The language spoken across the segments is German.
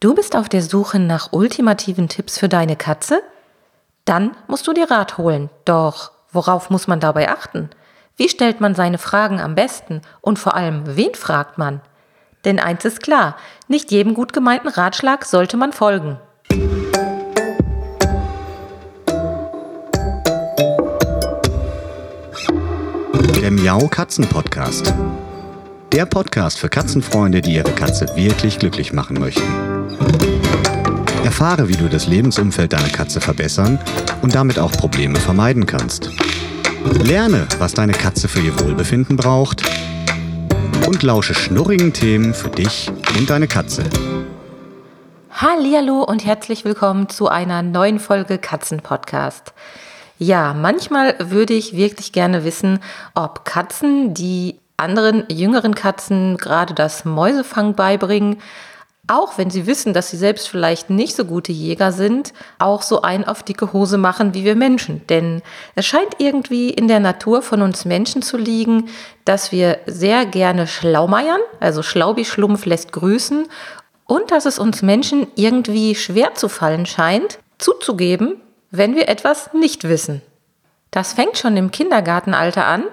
Du bist auf der Suche nach ultimativen Tipps für deine Katze? Dann musst du dir Rat holen. Doch worauf muss man dabei achten? Wie stellt man seine Fragen am besten? Und vor allem, wen fragt man? Denn eins ist klar, nicht jedem gut gemeinten Ratschlag sollte man folgen. Der Miau Katzen Podcast. Der Podcast für Katzenfreunde, die ihre Katze wirklich glücklich machen möchten. Erfahre, wie du das Lebensumfeld deiner Katze verbessern und damit auch Probleme vermeiden kannst. Lerne, was deine Katze für ihr Wohlbefinden braucht und lausche schnurrigen Themen für dich und deine Katze. Hallo und herzlich willkommen zu einer neuen Folge Katzenpodcast. Ja, manchmal würde ich wirklich gerne wissen, ob Katzen, die anderen jüngeren Katzen gerade das Mäusefang beibringen, auch wenn sie wissen, dass sie selbst vielleicht nicht so gute Jäger sind, auch so ein auf dicke Hose machen wie wir Menschen. Denn es scheint irgendwie in der Natur von uns Menschen zu liegen, dass wir sehr gerne schlaumeiern, also Schlaubi Schlumpf lässt grüßen, und dass es uns Menschen irgendwie schwer zu fallen scheint, zuzugeben, wenn wir etwas nicht wissen. Das fängt schon im Kindergartenalter an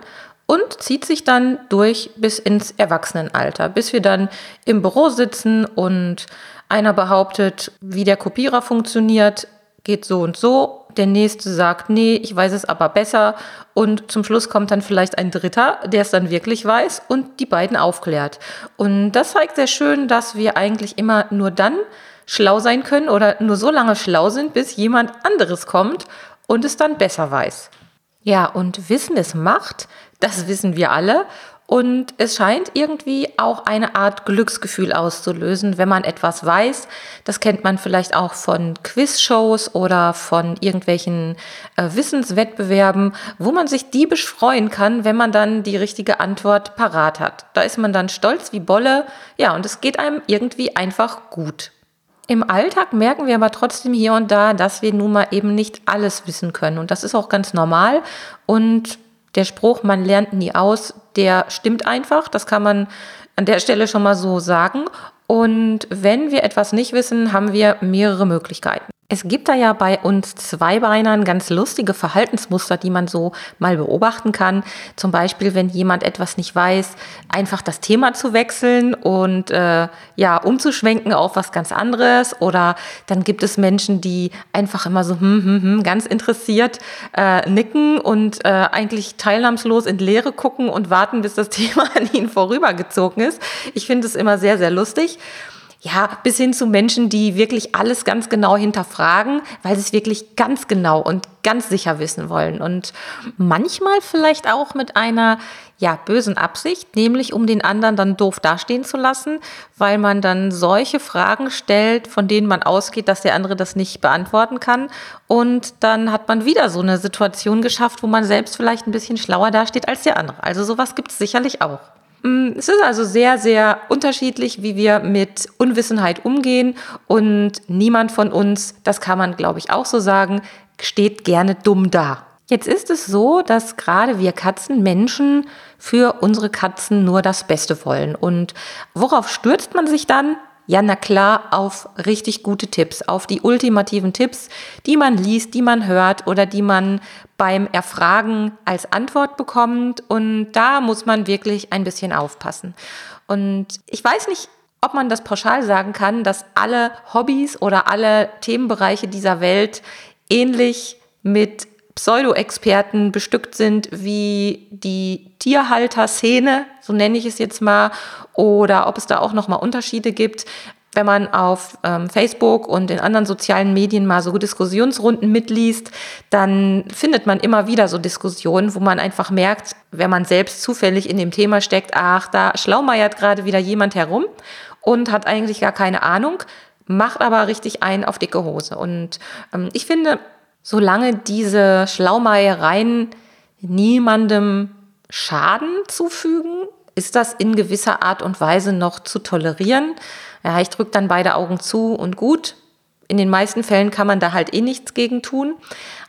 und zieht sich dann durch bis ins Erwachsenenalter, bis wir dann im Büro sitzen und einer behauptet, wie der Kopierer funktioniert, geht so und so. Der nächste sagt, nee, ich weiß es aber besser. Und zum Schluss kommt dann vielleicht ein Dritter, der es dann wirklich weiß und die beiden aufklärt. Und das zeigt sehr schön, dass wir eigentlich immer nur dann schlau sein können oder nur so lange schlau sind, bis jemand anderes kommt und es dann besser weiß. Ja, und Wissen ist Macht, das wissen wir alle. Und es scheint irgendwie auch eine Art Glücksgefühl auszulösen, wenn man etwas weiß. Das kennt man vielleicht auch von Quizshows oder von irgendwelchen äh, Wissenswettbewerben, wo man sich diebisch freuen kann, wenn man dann die richtige Antwort parat hat. Da ist man dann stolz wie Bolle. Ja, und es geht einem irgendwie einfach gut. Im Alltag merken wir aber trotzdem hier und da, dass wir nun mal eben nicht alles wissen können. Und das ist auch ganz normal. Und der Spruch, man lernt nie aus, der stimmt einfach. Das kann man an der Stelle schon mal so sagen. Und wenn wir etwas nicht wissen, haben wir mehrere Möglichkeiten. Es gibt da ja bei uns Zweibeinern ganz lustige Verhaltensmuster, die man so mal beobachten kann. Zum Beispiel, wenn jemand etwas nicht weiß, einfach das Thema zu wechseln und äh, ja, umzuschwenken auf was ganz anderes. Oder dann gibt es Menschen, die einfach immer so hm, hm, hm, ganz interessiert äh, nicken und äh, eigentlich teilnahmslos in Leere gucken und warten, bis das Thema an ihnen vorübergezogen ist. Ich finde es immer sehr, sehr lustig ja, bis hin zu Menschen, die wirklich alles ganz genau hinterfragen, weil sie es wirklich ganz genau und ganz sicher wissen wollen. Und manchmal vielleicht auch mit einer, ja, bösen Absicht, nämlich um den anderen dann doof dastehen zu lassen, weil man dann solche Fragen stellt, von denen man ausgeht, dass der andere das nicht beantworten kann. Und dann hat man wieder so eine Situation geschafft, wo man selbst vielleicht ein bisschen schlauer dasteht als der andere. Also sowas gibt es sicherlich auch. Mm, es ist also sehr, sehr unterschiedlich, wie wir mit Unwissenheit umgehen und niemand von uns, das kann man glaube ich auch so sagen, steht gerne dumm da. Jetzt ist es so, dass gerade wir Katzen Menschen für unsere Katzen nur das Beste wollen. Und worauf stürzt man sich dann? Ja, na klar, auf richtig gute Tipps, auf die ultimativen Tipps, die man liest, die man hört oder die man beim Erfragen als Antwort bekommt. Und da muss man wirklich ein bisschen aufpassen. Und ich weiß nicht, ob man das pauschal sagen kann, dass alle Hobbys oder alle Themenbereiche dieser Welt ähnlich mit Pseudo-Experten bestückt sind wie die Tierhalter-Szene, so nenne ich es jetzt mal, oder ob es da auch nochmal Unterschiede gibt. Wenn man auf ähm, Facebook und in anderen sozialen Medien mal so Diskussionsrunden mitliest, dann findet man immer wieder so Diskussionen, wo man einfach merkt, wenn man selbst zufällig in dem Thema steckt, ach, da schlaumeiert gerade wieder jemand herum und hat eigentlich gar keine Ahnung, macht aber richtig ein auf dicke Hose. Und ähm, ich finde, solange diese Schlaumeiereien niemandem Schaden zufügen, ist das in gewisser Art und Weise noch zu tolerieren. Ja, ich drücke dann beide Augen zu und gut. In den meisten Fällen kann man da halt eh nichts gegen tun.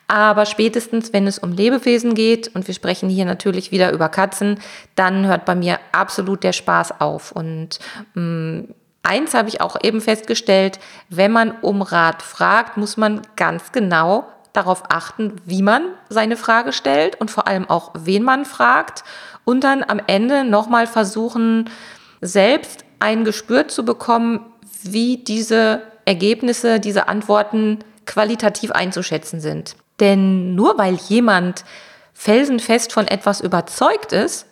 Aber spätestens, wenn es um Lebewesen geht, und wir sprechen hier natürlich wieder über Katzen, dann hört bei mir absolut der Spaß auf. Und mh, mm, eins habe ich auch eben festgestellt, wenn man um Rat fragt, muss man ganz genau darauf achten, wie man seine Frage stellt und vor allem auch, wen man fragt und dann am Ende nochmal versuchen, selbst ein Gespür zu bekommen, wie diese Ergebnisse, diese Antworten qualitativ einzuschätzen sind. Denn nur weil jemand felsenfest von etwas überzeugt ist,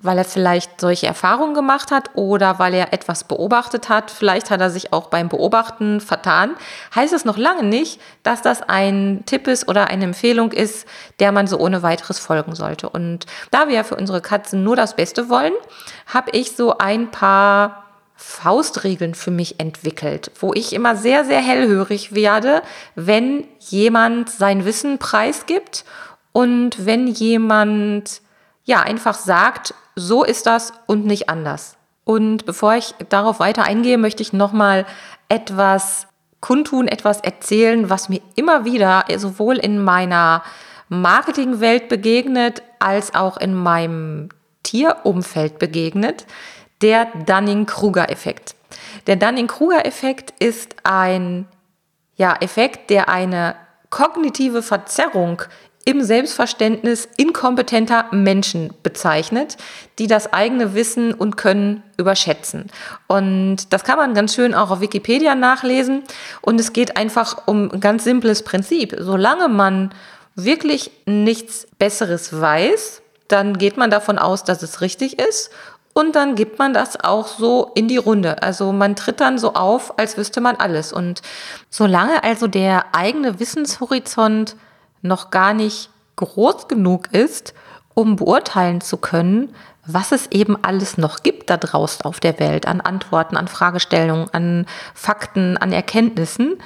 weil er vielleicht solche Erfahrungen gemacht hat oder weil er etwas beobachtet hat, vielleicht hat er sich auch beim Beobachten vertan, heißt es noch lange nicht, dass das ein Tipp ist oder eine Empfehlung ist, der man so ohne weiteres folgen sollte. Und da wir ja für unsere Katzen nur das Beste wollen, habe ich so ein paar Faustregeln für mich entwickelt, wo ich immer sehr, sehr hellhörig werde, wenn jemand sein Wissen preisgibt und wenn jemand ja einfach sagt, so ist das und nicht anders. Und bevor ich darauf weiter eingehe, möchte ich nochmal etwas kundtun, etwas erzählen, was mir immer wieder sowohl in meiner Marketingwelt begegnet als auch in meinem Tierumfeld begegnet, der Dunning-Kruger-Effekt. Der Dunning-Kruger-Effekt ist ein ja, Effekt, der eine kognitive Verzerrung im Selbstverständnis inkompetenter Menschen bezeichnet, die das eigene Wissen und Können überschätzen. Und das kann man ganz schön auch auf Wikipedia nachlesen. Und es geht einfach um ein ganz simples Prinzip. Solange man wirklich nichts Besseres weiß, dann geht man davon aus, dass es richtig ist. Und dann gibt man das auch so in die Runde. Also man tritt dann so auf, als wüsste man alles. Und solange also der eigene Wissenshorizont noch gar nicht groß genug ist, um beurteilen zu können, was es eben alles noch gibt da draußen auf der Welt an Antworten, an Fragestellungen, an Fakten, an Erkenntnissen,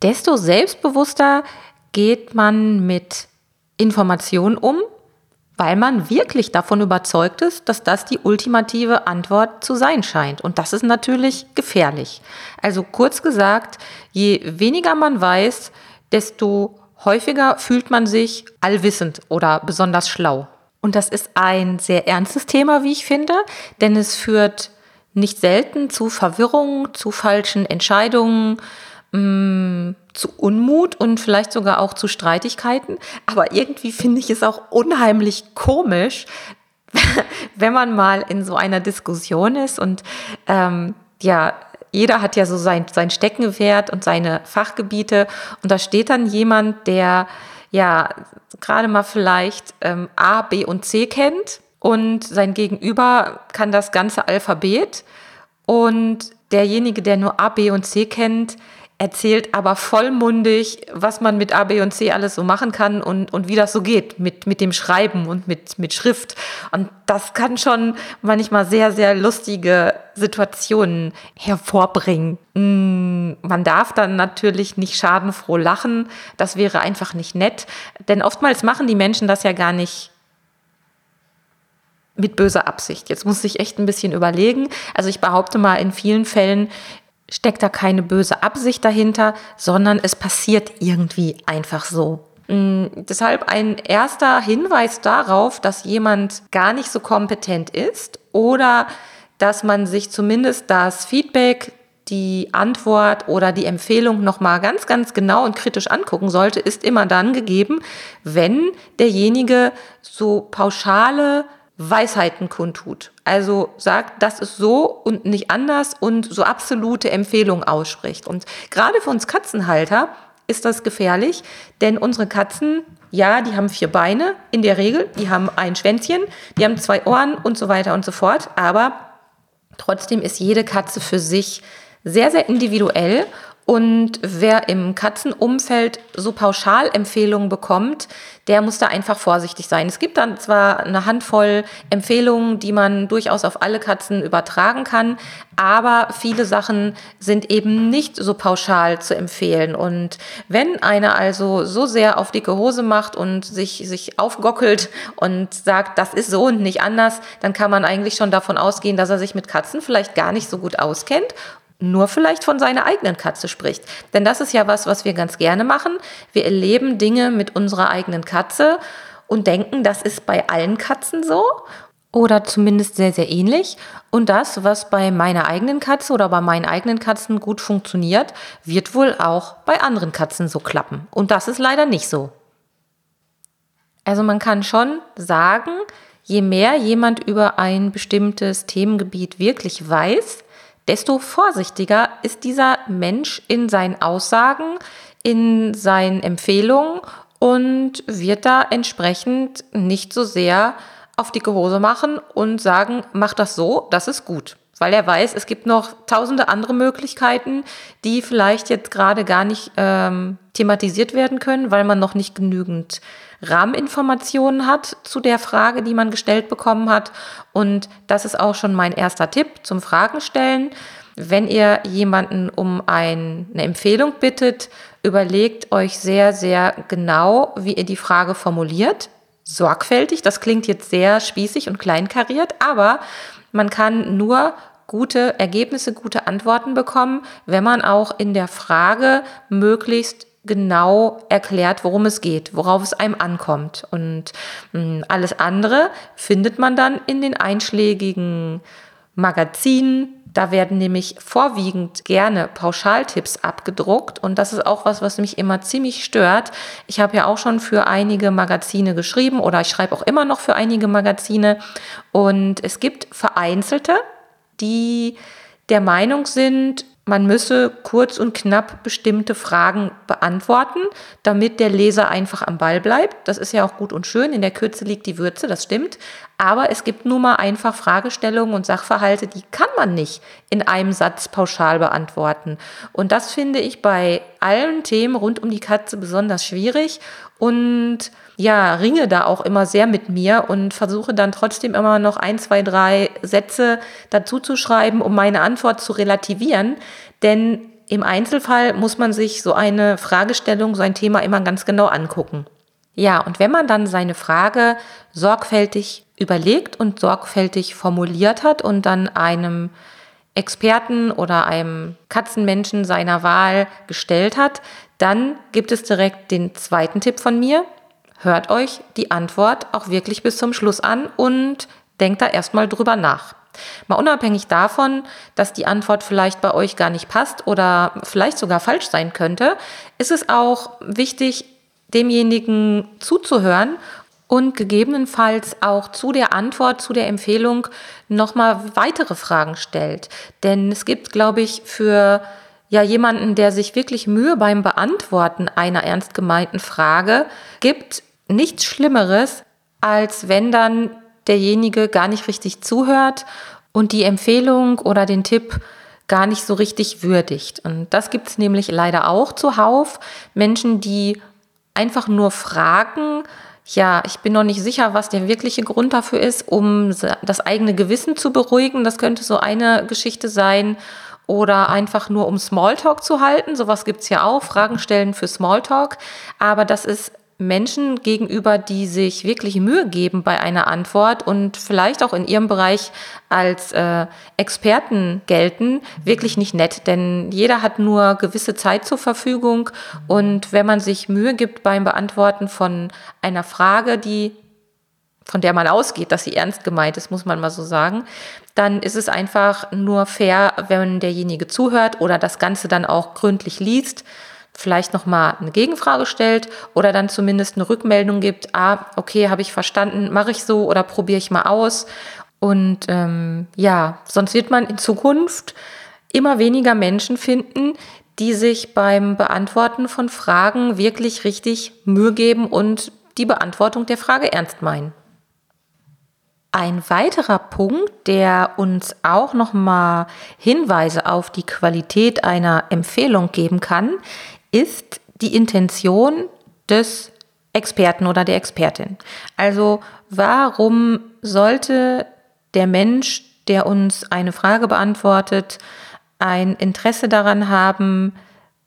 desto selbstbewusster geht man mit Informationen um, weil man wirklich davon überzeugt ist, dass das die ultimative Antwort zu sein scheint. Und das ist natürlich gefährlich. Also kurz gesagt, je weniger man weiß, desto Häufiger fühlt man sich allwissend oder besonders schlau. Und das ist ein sehr ernstes Thema, wie ich finde, denn es führt nicht selten zu Verwirrung, zu falschen Entscheidungen, mh, mm, zu Unmut und vielleicht sogar auch zu Streitigkeiten. Aber irgendwie finde ich es auch unheimlich komisch, wenn man mal in so einer Diskussion ist und ähm, ja, jeder hat ja so sein, sein Steckenpferd und seine Fachgebiete. Und da steht dann jemand, der ja gerade mal vielleicht ähm, A, B und C kennt und sein Gegenüber kann das ganze Alphabet. Und derjenige, der nur A, B und C kennt, erzählt aber vollmundig, was man mit A, B und C alles so machen kann und, und wie das so geht mit, mit dem Schreiben und mit, mit Schrift. Und das kann schon manchmal sehr, sehr lustige Situationen hervorbringen. Mm, man darf dann natürlich nicht schadenfroh lachen. Das wäre einfach nicht nett. Denn oftmals machen die Menschen das ja gar nicht mit böser Absicht. Jetzt muss ich echt ein bisschen überlegen. Also ich behaupte mal, in vielen Fällen steckt da keine böse Absicht dahinter, sondern es passiert irgendwie einfach so. Mm, deshalb ein erster Hinweis darauf, dass jemand gar nicht so kompetent ist oder dass man sich zumindest das Feedback, die Antwort oder die Empfehlung nochmal ganz, ganz genau und kritisch angucken sollte, ist immer dann gegeben, wenn derjenige so pauschale Weisheiten kundtut. Also sagt, das ist so und nicht anders und so absolute Empfehlungen ausspricht. Und gerade für uns Katzenhalter ist das gefährlich, denn unsere Katzen, ja, die haben vier Beine in der Regel, die haben ein Schwänzchen, die haben zwei Ohren und so weiter und so fort, aber trotzdem ist jede Katze für sich sehr, sehr individuell und wer im Katzenumfeld so Pauschalempfehlungen bekommt, der muss da einfach vorsichtig sein. Es gibt dann zwar eine Handvoll Empfehlungen, die man durchaus auf alle Katzen übertragen kann, aber viele Sachen sind eben nicht so pauschal zu empfehlen. Und wenn einer also so sehr auf dicke Hose macht und sich, sich aufgockelt und sagt, das ist so und nicht anders, dann kann man eigentlich schon davon ausgehen, dass er sich mit Katzen vielleicht gar nicht so gut auskennt nur vielleicht von seiner eigenen Katze spricht. Denn das ist ja was, was wir ganz gerne machen. Wir erleben Dinge mit unserer eigenen Katze und denken, das ist bei allen Katzen so. oder zumindest sehr, sehr ähnlich. Und das, was bei meiner eigenen Katze oder bei meinen eigenen Katzen gut funktioniert, wird wohl auch bei anderen Katzen so klappen. Und das ist leider nicht so. Also man kann schon sagen, je mehr jemand über ein bestimmtes Themengebiet wirklich weiß, desto vorsichtiger ist dieser Mensch in seinen Aussagen, in seinen Empfehlungen und wird da entsprechend nicht so sehr auf dicke Hose machen und sagen, mach das so, das ist gut. Weil er weiß, es gibt noch tausende andere Möglichkeiten, die vielleicht jetzt gerade gar nicht ähm, thematisiert werden können, weil man noch nicht genügend Rahmeninformationen hat zu der Frage, die man gestellt bekommen hat. Und das ist auch schon mein erster Tipp zum Fragen stellen. Wenn ihr jemanden um ein, eine Empfehlung bittet, überlegt euch sehr, sehr genau, wie ihr die Frage formuliert. Sorgfältig, das klingt jetzt sehr spießig und kleinkariert, aber man kann nur gute Ergebnisse, gute Antworten bekommen, wenn man auch in der Frage möglichst genau erklärt, worum es geht, worauf es einem ankommt. Und hm, alles andere findet man dann in den einschlägigen Magazinen. Da werden nämlich vorwiegend gerne Pauschaltipps abgedruckt und das ist auch was, was mich immer ziemlich stört. Ich habe ja auch schon für einige Magazine geschrieben oder ich schreibe auch immer noch für einige Magazine und es gibt vereinzelte, die der Meinung sind, man müsse kurz und knapp bestimmte Fragen beantworten, damit der Leser einfach am Ball bleibt. Das ist ja auch gut und schön. In der Kürze liegt die Würze, das stimmt. Aber es gibt nun mal einfach Fragestellungen und Sachverhalte, die kann man nicht in einem Satz pauschal beantworten. Und das finde ich bei allen Themen rund um die Katze besonders schwierig und ja, ringe da auch immer sehr mit mir und versuche dann trotzdem immer noch ein, zwei, drei Sätze dazu zu schreiben, um meine Antwort zu relativieren. Denn im Einzelfall muss man sich so eine Fragestellung, so ein Thema immer ganz genau angucken. Ja, und wenn man dann seine Frage sorgfältig überlegt und sorgfältig formuliert hat und dann einem Experten oder einem Katzenmenschen seiner Wahl gestellt hat, dann gibt es direkt den zweiten Tipp von mir. Hört euch die Antwort auch wirklich bis zum Schluss an und denkt da erstmal drüber nach. Mal unabhängig davon, dass die Antwort vielleicht bei euch gar nicht passt oder vielleicht sogar falsch sein könnte, ist es auch wichtig, demjenigen zuzuhören und gegebenenfalls auch zu der Antwort, zu der Empfehlung nochmal weitere Fragen stellt. Denn es gibt, glaube ich, für ja jemanden, der sich wirklich Mühe beim Beantworten einer ernst gemeinten Frage gibt, nichts Schlimmeres, als wenn dann derjenige gar nicht richtig zuhört und die Empfehlung oder den Tipp gar nicht so richtig würdigt. Und das gibt es nämlich leider auch zuhauf. Menschen, die einfach nur fragen, ja, ich bin noch nicht sicher, was der wirkliche Grund dafür ist, um das eigene Gewissen zu beruhigen. Das könnte so eine Geschichte sein oder einfach nur um Smalltalk zu halten. Sowas gibt's ja auch, Fragen stellen für Smalltalk. Aber das ist Menschen gegenüber, die sich wirklich Mühe geben bei einer Antwort und vielleicht auch in ihrem Bereich als äh, Experten gelten, wirklich nicht nett. Denn jeder hat nur gewisse Zeit zur Verfügung und wenn man sich Mühe gibt beim Beantworten von einer Frage, die von der man ausgeht, dass sie ernst gemeint ist, muss man mal so sagen, dann ist es einfach nur fair, wenn derjenige zuhört oder das Ganze dann auch gründlich liest vielleicht nochmal eine Gegenfrage stellt oder dann zumindest eine Rückmeldung gibt, ah, okay, habe ich verstanden, mache ich so oder probiere ich mal aus. Und ähm, ja, sonst wird man in Zukunft immer weniger Menschen finden, die sich beim Beantworten von Fragen wirklich richtig Mühe geben und die Beantwortung der Frage ernst meinen. Ein weiterer Punkt, der uns auch nochmal Hinweise auf die Qualität einer Empfehlung geben kann, ist die Intention des Experten oder der Expertin. Also warum sollte der Mensch, der uns eine Frage beantwortet, ein Interesse daran haben,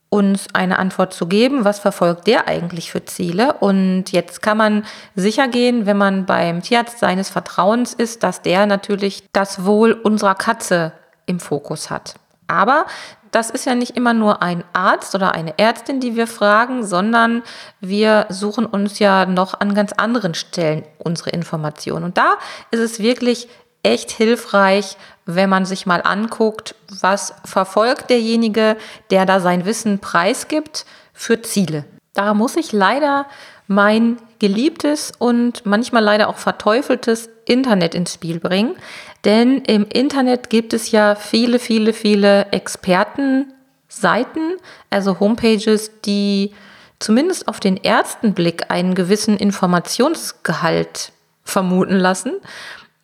uns eine Antwort zu geben, was verfolgt der eigentlich für Ziele. Und jetzt kann man sicher gehen, wenn man beim Tierarzt seines Vertrauens ist, dass der natürlich das Wohl unserer Katze im Fokus hat. Aber das ist ja nicht immer nur ein Arzt oder eine Ärztin, die wir fragen, sondern wir suchen uns ja noch an ganz anderen Stellen unsere Informationen. Und da ist es wirklich echt hilfreich, wenn man sich mal anguckt, was verfolgt derjenige, der da sein Wissen preisgibt für Ziele. Da muss ich leider mein geliebtes und manchmal leider auch verteufeltes Internet ins Spiel bringen. Denn im Internet gibt es ja viele, viele, viele Expertenseiten, also Homepages, die zumindest auf den ersten Blick einen gewissen Informationsgehalt vermuten lassen.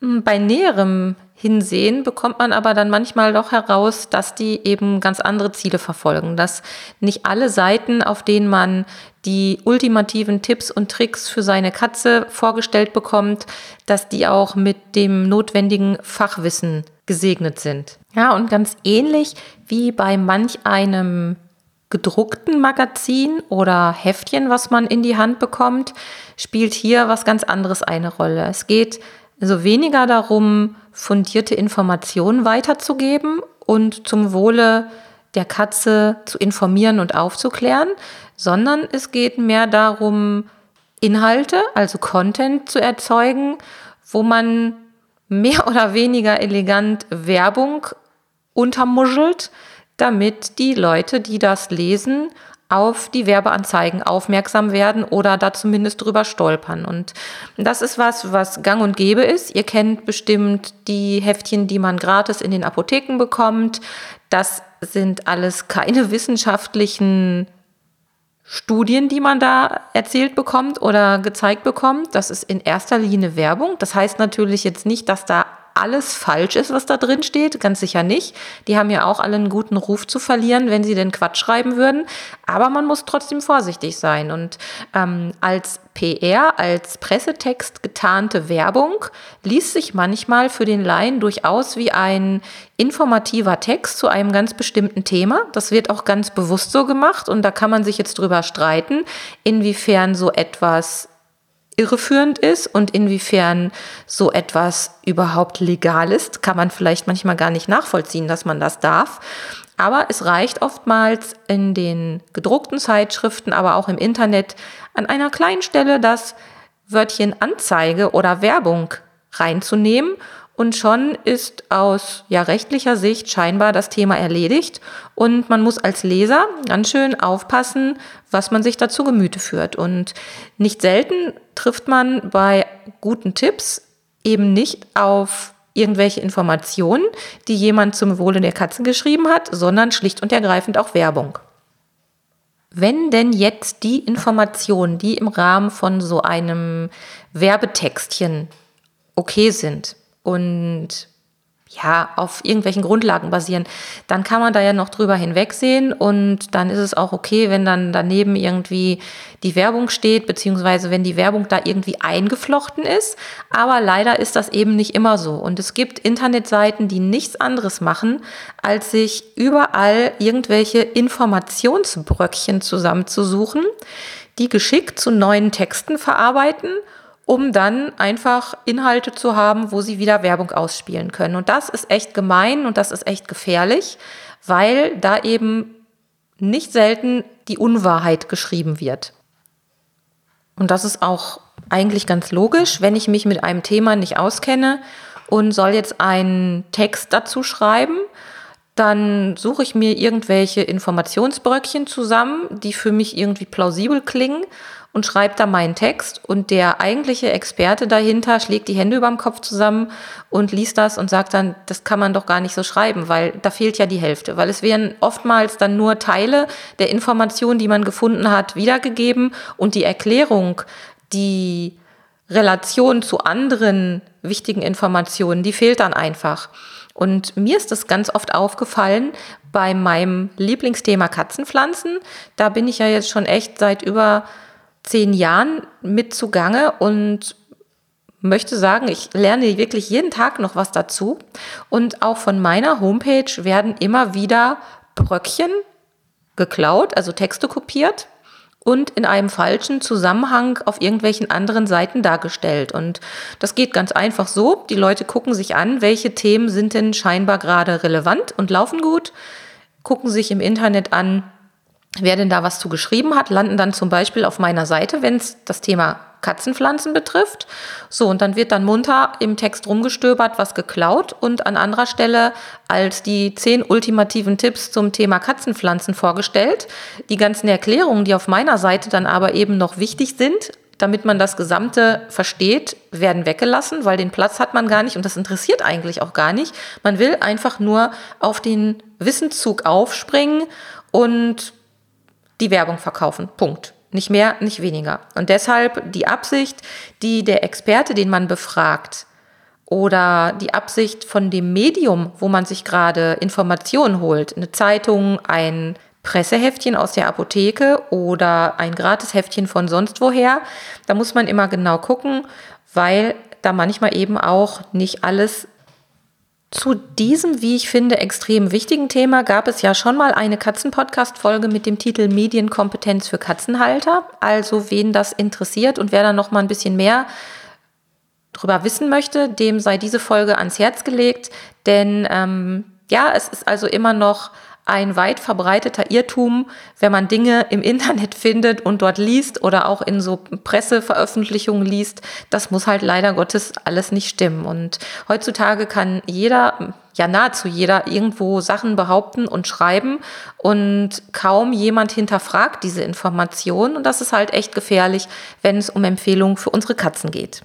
Bei näherem Hinsehen bekommt man aber dann manchmal doch heraus, dass die eben ganz andere Ziele verfolgen, dass nicht alle Seiten, auf denen man die ultimativen Tipps und Tricks für seine Katze vorgestellt bekommt, dass die auch mit dem notwendigen Fachwissen gesegnet sind. Ja, und ganz ähnlich wie bei manch einem gedruckten Magazin oder Heftchen, was man in die Hand bekommt, spielt hier was ganz anderes eine Rolle. Es geht also weniger darum, fundierte Informationen weiterzugeben und zum Wohle der Katze zu informieren und aufzuklären, sondern es geht mehr darum, Inhalte, also Content zu erzeugen, wo man mehr oder weniger elegant Werbung untermuschelt, damit die Leute, die das lesen, auf die Werbeanzeigen aufmerksam werden oder da zumindest drüber stolpern. Und das ist was, was gang und gäbe ist. Ihr kennt bestimmt die Heftchen, die man gratis in den Apotheken bekommt. Das sind alles keine wissenschaftlichen Studien, die man da erzählt bekommt oder gezeigt bekommt. Das ist in erster Linie Werbung. Das heißt natürlich jetzt nicht, dass da alles falsch ist, was da drin steht, ganz sicher nicht. Die haben ja auch alle einen guten Ruf zu verlieren, wenn sie den Quatsch schreiben würden. Aber man muss trotzdem vorsichtig sein. Und ähm, als PR, als Pressetext getarnte Werbung liest sich manchmal für den Laien durchaus wie ein informativer Text zu einem ganz bestimmten Thema. Das wird auch ganz bewusst so gemacht und da kann man sich jetzt drüber streiten, inwiefern so etwas irreführend ist und inwiefern so etwas überhaupt legal ist, kann man vielleicht manchmal gar nicht nachvollziehen, dass man das darf. Aber es reicht oftmals in den gedruckten Zeitschriften, aber auch im Internet an einer kleinen Stelle das Wörtchen Anzeige oder Werbung reinzunehmen und schon ist aus ja, rechtlicher Sicht scheinbar das Thema erledigt und man muss als Leser ganz schön aufpassen, was man sich dazu Gemüte führt. Und nicht selten trifft man bei guten Tipps eben nicht auf irgendwelche Informationen, die jemand zum Wohle der Katzen geschrieben hat, sondern schlicht und ergreifend auch Werbung. Wenn denn jetzt die Informationen, die im Rahmen von so einem Werbetextchen okay sind, und ja, auf irgendwelchen Grundlagen basieren, dann kann man da ja noch drüber hinwegsehen und dann ist es auch okay, wenn dann daneben irgendwie die Werbung steht, beziehungsweise wenn die Werbung da irgendwie eingeflochten ist. Aber leider ist das eben nicht immer so. Und es gibt Internetseiten, die nichts anderes machen, als sich überall irgendwelche Informationsbröckchen zusammenzusuchen, die geschickt zu neuen Texten verarbeiten um dann einfach Inhalte zu haben, wo sie wieder Werbung ausspielen können. Und das ist echt gemein und das ist echt gefährlich, weil da eben nicht selten die Unwahrheit geschrieben wird. Und das ist auch eigentlich ganz logisch, wenn ich mich mit einem Thema nicht auskenne und soll jetzt einen Text dazu schreiben, dann suche ich mir irgendwelche Informationsbröckchen zusammen, die für mich irgendwie plausibel klingen und schreibt da meinen Text und der eigentliche Experte dahinter schlägt die Hände überm Kopf zusammen und liest das und sagt dann, das kann man doch gar nicht so schreiben, weil da fehlt ja die Hälfte, weil es werden oftmals dann nur Teile der Information, die man gefunden hat, wiedergegeben und die Erklärung, die Relation zu anderen wichtigen Informationen, die fehlt dann einfach. Und mir ist das ganz oft aufgefallen bei meinem Lieblingsthema Katzenpflanzen. Da bin ich ja jetzt schon echt seit über zehn Jahren mit zugange und möchte sagen, ich lerne wirklich jeden Tag noch was dazu. Und auch von meiner Homepage werden immer wieder Bröckchen geklaut, also Texte kopiert und in einem falschen Zusammenhang auf irgendwelchen anderen Seiten dargestellt. Und das geht ganz einfach so. Die Leute gucken sich an, welche Themen sind denn scheinbar gerade relevant und laufen gut gucken sich im Internet an, wer denn da was zu geschrieben hat, landen dann zum Beispiel auf meiner Seite, wenn es das Thema Katzenpflanzen betrifft. So, und dann wird dann munter im Text rumgestöbert, was geklaut und an anderer Stelle als die zehn ultimativen Tipps zum Thema Katzenpflanzen vorgestellt. Die ganzen Erklärungen, die auf meiner Seite dann aber eben noch wichtig sind, damit man das Gesamte versteht, werden weggelassen, weil den Platz hat man gar nicht und das interessiert eigentlich auch gar nicht. Man will einfach nur auf den Wissenszug aufspringen und die Werbung verkaufen. Punkt. Nicht mehr, nicht weniger. Und deshalb die Absicht, die der Experte, den man befragt, oder die Absicht von dem Medium, wo man sich gerade Informationen holt, eine Zeitung, ein Presseheftchen aus der Apotheke oder ein Gratisheftchen von sonst woher, da muss man immer genau gucken, weil da manchmal eben auch nicht alles zu diesem, wie ich finde, extrem wichtigen Thema gab es ja schon mal eine Katzen-Podcast-Folge mit dem Titel Medienkompetenz für Katzenhalter. Also wen das interessiert und wer da noch mal ein bisschen mehr drüber wissen möchte, dem sei diese Folge ans Herz gelegt. Denn ähm, ja, es ist also immer noch ein weit verbreiteter Irrtum, wenn man Dinge im Internet findet und dort liest oder auch in so Presseveröffentlichungen liest. Das muss halt leider Gottes alles nicht stimmen. Und heutzutage kann jeder, ja nahezu jeder, irgendwo Sachen behaupten und schreiben und kaum jemand hinterfragt diese Informationen. Und das ist halt echt gefährlich, wenn es um Empfehlungen für unsere Katzen geht.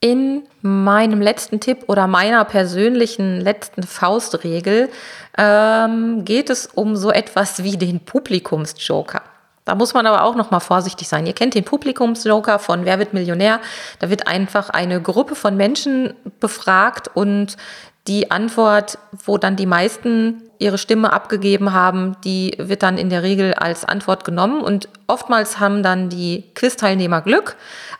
In meinem letzten Tipp oder meiner persönlichen letzten Faustregel ähm, geht es um so etwas wie den Publikumsjoker. Da muss man aber auch noch mal vorsichtig sein. Ihr kennt den Publikumsjoker von Wer wird Millionär? Da wird einfach eine Gruppe von Menschen befragt und die Antwort, wo dann die meisten ihre Stimme abgegeben haben, die wird dann in der Regel als Antwort genommen und oftmals haben dann die Quiz-Teilnehmer Glück,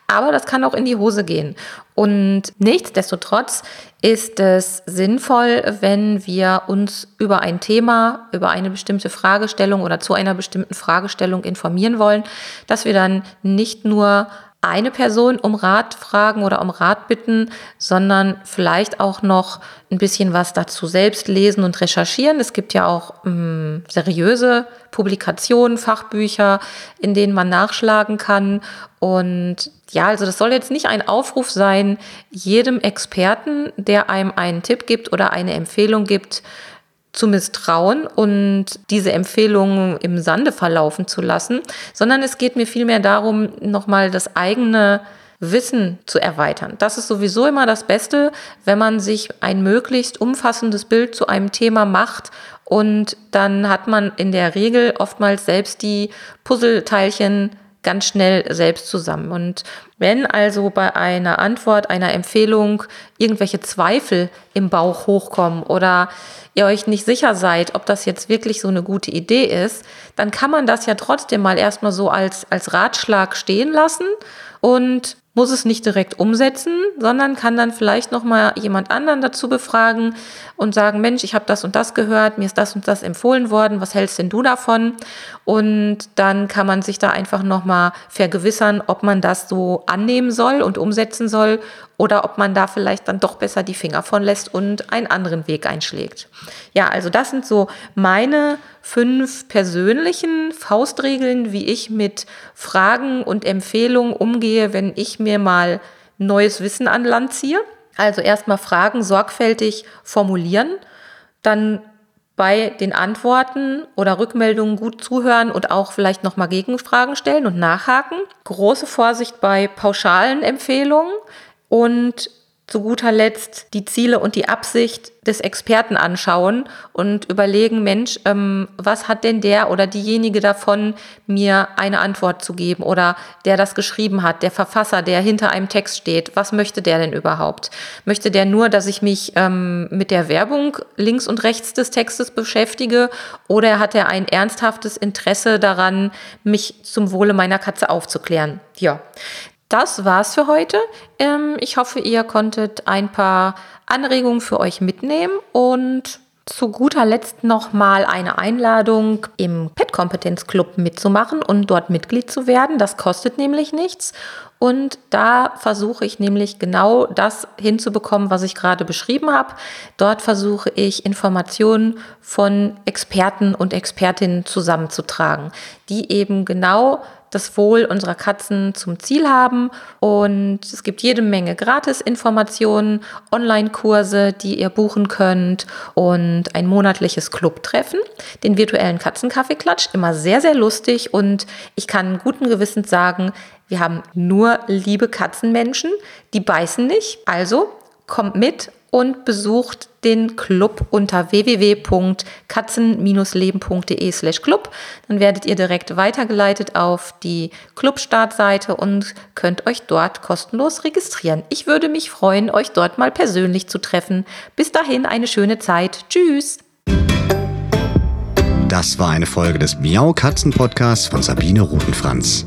aber das kann auch in die Hose gehen. Und nichtsdestotrotz ist es sinnvoll, wenn wir uns über ein Thema, über eine bestimmte Fragestellung oder zu einer bestimmten Fragestellung informieren wollen, dass wir dann nicht nur eine Person um Rat fragen oder um Rat bitten, sondern vielleicht auch noch ein bisschen was dazu selbst lesen und recherchieren. Es gibt ja auch ähm, seriöse Publikationen, Fachbücher, in denen man nachschlagen kann. Und ja, also das soll jetzt nicht ein Aufruf sein, jedem Experten, der einem einen Tipp gibt oder eine Empfehlung gibt, zu misstrauen und diese Empfehlungen im Sande verlaufen zu lassen, sondern es geht mir vielmehr darum, nochmal das eigene Wissen zu erweitern. Das ist sowieso immer das Beste, wenn man sich ein möglichst umfassendes Bild zu einem Thema macht und dann hat man in der Regel oftmals selbst die Puzzleteilchen ganz schnell selbst zusammen. Und wenn also bei einer Antwort, einer Empfehlung irgendwelche Zweifel im Bauch hochkommen oder ihr euch nicht sicher seid, ob das jetzt wirklich so eine gute Idee ist, dann kann man das ja trotzdem mal erstmal so als, als Ratschlag stehen lassen und muss es nicht direkt umsetzen, sondern kann dann vielleicht noch mal jemand anderen dazu befragen und sagen, Mensch, ich habe das und das gehört, mir ist das und das empfohlen worden, was hältst denn du davon? Und dann kann man sich da einfach noch mal vergewissern, ob man das so annehmen soll und umsetzen soll oder ob man da vielleicht dann doch besser die Finger von lässt und einen anderen Weg einschlägt. Ja, also das sind so meine fünf persönlichen Faustregeln, wie ich mit Fragen und Empfehlungen umgehe, wenn ich mir mal neues Wissen an Land ziehe. Also erstmal Fragen sorgfältig formulieren, dann bei den Antworten oder Rückmeldungen gut zuhören und auch vielleicht nochmal Gegenfragen stellen und nachhaken. Große Vorsicht bei pauschalen Empfehlungen und zu guter Letzt die Ziele und die Absicht des Experten anschauen und überlegen, Mensch, ähm, was hat denn der oder diejenige davon, mir eine Antwort zu geben oder der das geschrieben hat, der Verfasser, der hinter einem Text steht, was möchte der denn überhaupt? Möchte der nur, dass ich mich ähm, mit der Werbung links und rechts des Textes beschäftige oder hat er ein ernsthaftes Interesse daran, mich zum Wohle meiner Katze aufzuklären? Ja, das war's für heute. Ähm, ich hoffe, ihr konntet ein paar Anregungen für euch mitnehmen und zu guter Letzt nochmal eine Einladung im Pet Kompetenz Club mitzumachen und dort Mitglied zu werden. Das kostet nämlich nichts. Und da versuche ich nämlich genau das hinzubekommen, was ich gerade beschrieben habe. Dort versuche ich Informationen von Experten und Expertinnen zusammenzutragen, die eben genau das Wohl unserer Katzen zum Ziel haben. Und es gibt jede Menge Gratis-Informationen, Online-Kurse, die ihr buchen könnt und ein monatliches Clubtreffen, den virtuellen Katzenkaffeeklatsch. Immer sehr, sehr lustig und ich kann guten Gewissens sagen, wir haben nur liebe Katzenmenschen, die beißen nicht. Also kommt mit und besucht den Club unter www.katzen-leben.de slash club. Dann werdet ihr direkt weitergeleitet auf die Club-Startseite und könnt euch dort kostenlos registrieren. Ich würde mich freuen, euch dort mal persönlich zu treffen. Bis dahin eine schöne Zeit. Tschüss! Das war eine Folge des Miau Katzen Podcasts von Sabine Rutenfranz.